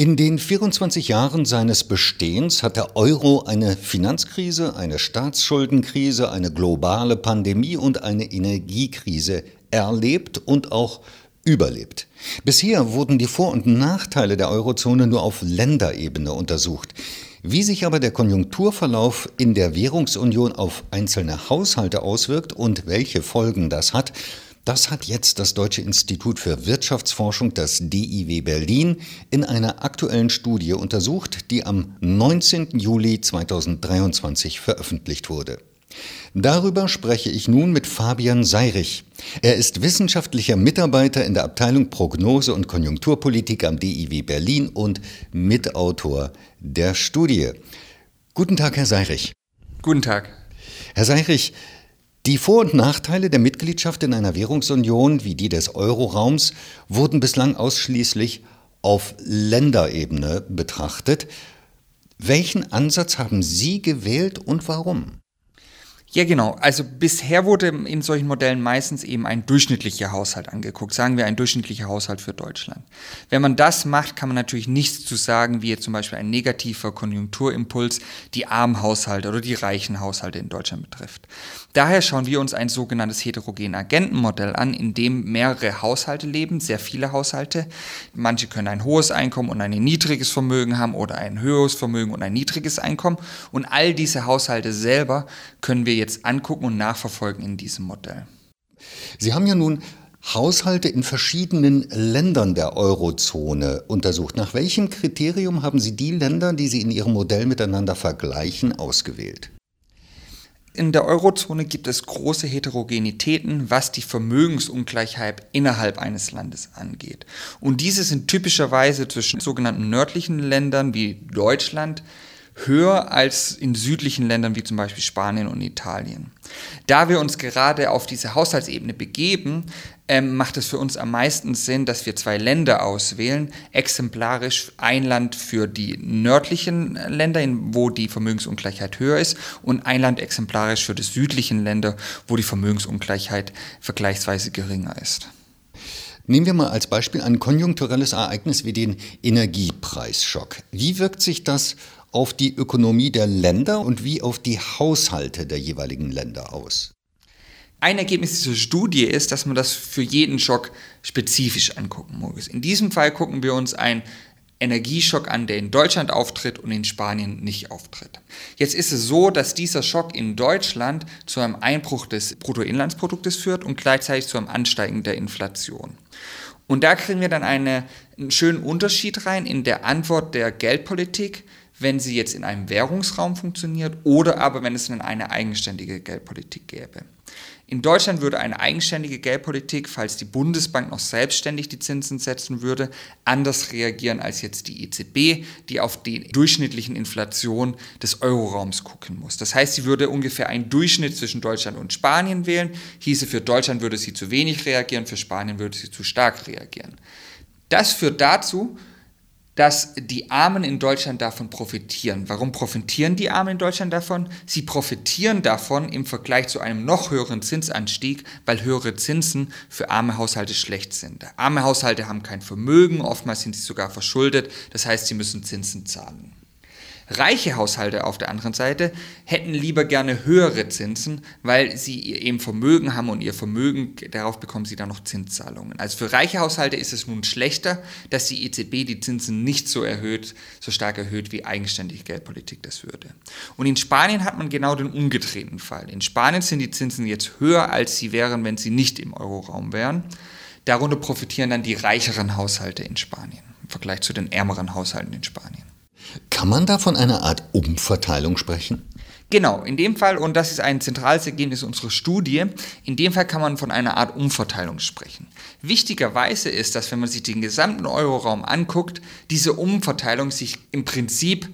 In den 24 Jahren seines Bestehens hat der Euro eine Finanzkrise, eine Staatsschuldenkrise, eine globale Pandemie und eine Energiekrise erlebt und auch überlebt. Bisher wurden die Vor- und Nachteile der Eurozone nur auf Länderebene untersucht. Wie sich aber der Konjunkturverlauf in der Währungsunion auf einzelne Haushalte auswirkt und welche Folgen das hat, das hat jetzt das Deutsche Institut für Wirtschaftsforschung, das DIW Berlin, in einer aktuellen Studie untersucht, die am 19. Juli 2023 veröffentlicht wurde. Darüber spreche ich nun mit Fabian Seirich. Er ist wissenschaftlicher Mitarbeiter in der Abteilung Prognose und Konjunkturpolitik am DIW Berlin und Mitautor der Studie. Guten Tag, Herr Seirich. Guten Tag. Herr Seirich, die Vor- und Nachteile der Mitgliedschaft in einer Währungsunion wie die des Euroraums wurden bislang ausschließlich auf Länderebene betrachtet. Welchen Ansatz haben Sie gewählt und warum? Ja, genau. Also bisher wurde in solchen Modellen meistens eben ein durchschnittlicher Haushalt angeguckt. Sagen wir ein durchschnittlicher Haushalt für Deutschland. Wenn man das macht, kann man natürlich nichts zu sagen, wie jetzt zum Beispiel ein negativer Konjunkturimpuls die armen Haushalte oder die reichen Haushalte in Deutschland betrifft. Daher schauen wir uns ein sogenanntes heterogen Agentenmodell an, in dem mehrere Haushalte leben, sehr viele Haushalte. Manche können ein hohes Einkommen und ein niedriges Vermögen haben oder ein höheres Vermögen und ein niedriges Einkommen. Und all diese Haushalte selber können wir jetzt angucken und nachverfolgen in diesem Modell. Sie haben ja nun Haushalte in verschiedenen Ländern der Eurozone untersucht. Nach welchem Kriterium haben Sie die Länder, die Sie in Ihrem Modell miteinander vergleichen, ausgewählt? In der Eurozone gibt es große Heterogenitäten, was die Vermögensungleichheit innerhalb eines Landes angeht. Und diese sind typischerweise zwischen sogenannten nördlichen Ländern wie Deutschland, höher als in südlichen Ländern wie zum Beispiel Spanien und Italien. Da wir uns gerade auf diese Haushaltsebene begeben, ähm, macht es für uns am meisten Sinn, dass wir zwei Länder auswählen, exemplarisch ein Land für die nördlichen Länder, wo die Vermögensungleichheit höher ist, und ein Land exemplarisch für die südlichen Länder, wo die Vermögensungleichheit vergleichsweise geringer ist. Nehmen wir mal als Beispiel ein konjunkturelles Ereignis wie den Energiepreisschock. Wie wirkt sich das auf die Ökonomie der Länder und wie auf die Haushalte der jeweiligen Länder aus? Ein Ergebnis dieser Studie ist, dass man das für jeden Schock spezifisch angucken muss. In diesem Fall gucken wir uns einen Energieschock an, der in Deutschland auftritt und in Spanien nicht auftritt. Jetzt ist es so, dass dieser Schock in Deutschland zu einem Einbruch des Bruttoinlandsproduktes führt und gleichzeitig zu einem Ansteigen der Inflation. Und da kriegen wir dann eine, einen schönen Unterschied rein in der Antwort der Geldpolitik wenn sie jetzt in einem Währungsraum funktioniert oder aber wenn es dann eine eigenständige Geldpolitik gäbe. In Deutschland würde eine eigenständige Geldpolitik, falls die Bundesbank noch selbstständig die Zinsen setzen würde, anders reagieren als jetzt die EZB, die auf die durchschnittlichen Inflation des Euroraums gucken muss. Das heißt, sie würde ungefähr einen Durchschnitt zwischen Deutschland und Spanien wählen. Hieße, für Deutschland würde sie zu wenig reagieren, für Spanien würde sie zu stark reagieren. Das führt dazu, dass die Armen in Deutschland davon profitieren. Warum profitieren die Armen in Deutschland davon? Sie profitieren davon im Vergleich zu einem noch höheren Zinsanstieg, weil höhere Zinsen für arme Haushalte schlecht sind. Arme Haushalte haben kein Vermögen, oftmals sind sie sogar verschuldet, das heißt, sie müssen Zinsen zahlen. Reiche Haushalte auf der anderen Seite hätten lieber gerne höhere Zinsen, weil sie eben Vermögen haben und ihr Vermögen, darauf bekommen sie dann noch Zinszahlungen. Also für reiche Haushalte ist es nun schlechter, dass die EZB die Zinsen nicht so erhöht, so stark erhöht, wie eigenständige Geldpolitik das würde. Und in Spanien hat man genau den umgedrehten Fall. In Spanien sind die Zinsen jetzt höher, als sie wären, wenn sie nicht im Euroraum wären. Darunter profitieren dann die reicheren Haushalte in Spanien im Vergleich zu den ärmeren Haushalten in Spanien. Kann man da von einer Art Umverteilung sprechen? Genau, in dem Fall, und das ist ein zentrales Ergebnis unserer Studie, in dem Fall kann man von einer Art Umverteilung sprechen. Wichtigerweise ist, dass wenn man sich den gesamten Euroraum anguckt, diese Umverteilung sich im Prinzip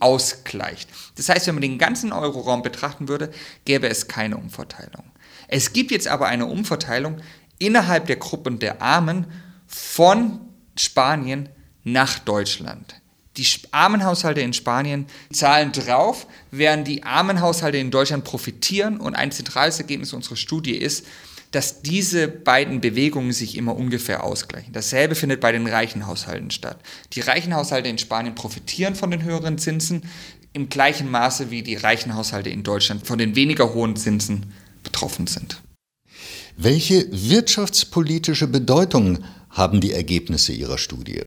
ausgleicht. Das heißt, wenn man den ganzen Euroraum betrachten würde, gäbe es keine Umverteilung. Es gibt jetzt aber eine Umverteilung innerhalb der Gruppen der Armen von Spanien nach Deutschland. Die armen Haushalte in Spanien zahlen drauf, während die armen Haushalte in Deutschland profitieren. Und ein zentrales Ergebnis unserer Studie ist, dass diese beiden Bewegungen sich immer ungefähr ausgleichen. Dasselbe findet bei den reichen Haushalten statt. Die reichen Haushalte in Spanien profitieren von den höheren Zinsen im gleichen Maße wie die reichen Haushalte in Deutschland von den weniger hohen Zinsen betroffen sind. Welche wirtschaftspolitische Bedeutung haben die Ergebnisse Ihrer Studie?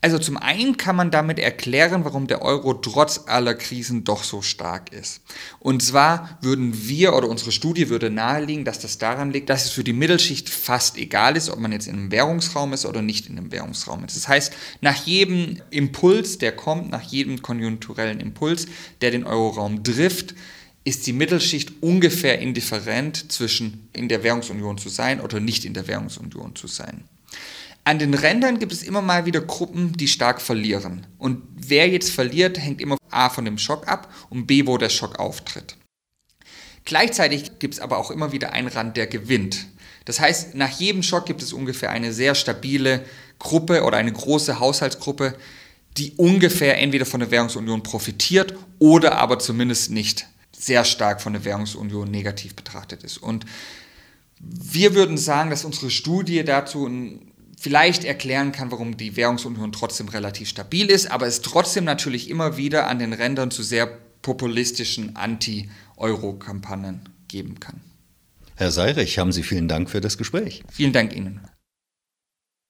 Also zum einen kann man damit erklären, warum der Euro trotz aller Krisen doch so stark ist. Und zwar würden wir oder unsere Studie würde nahelegen, dass das daran liegt, dass es für die Mittelschicht fast egal ist, ob man jetzt in einem Währungsraum ist oder nicht in einem Währungsraum ist. Das heißt, nach jedem Impuls, der kommt, nach jedem konjunkturellen Impuls, der den Euroraum trifft, ist die Mittelschicht ungefähr indifferent zwischen in der Währungsunion zu sein oder nicht in der Währungsunion zu sein. An den Rändern gibt es immer mal wieder Gruppen, die stark verlieren. Und wer jetzt verliert, hängt immer A von dem Schock ab und B, wo der Schock auftritt. Gleichzeitig gibt es aber auch immer wieder einen Rand, der gewinnt. Das heißt, nach jedem Schock gibt es ungefähr eine sehr stabile Gruppe oder eine große Haushaltsgruppe, die ungefähr entweder von der Währungsunion profitiert oder aber zumindest nicht sehr stark von der Währungsunion negativ betrachtet ist. Und wir würden sagen, dass unsere Studie dazu ein vielleicht erklären kann, warum die Währungsunion trotzdem relativ stabil ist, aber es trotzdem natürlich immer wieder an den Rändern zu sehr populistischen Anti-Euro-Kampagnen geben kann. Herr Seirich, haben Sie vielen Dank für das Gespräch. Vielen Dank Ihnen.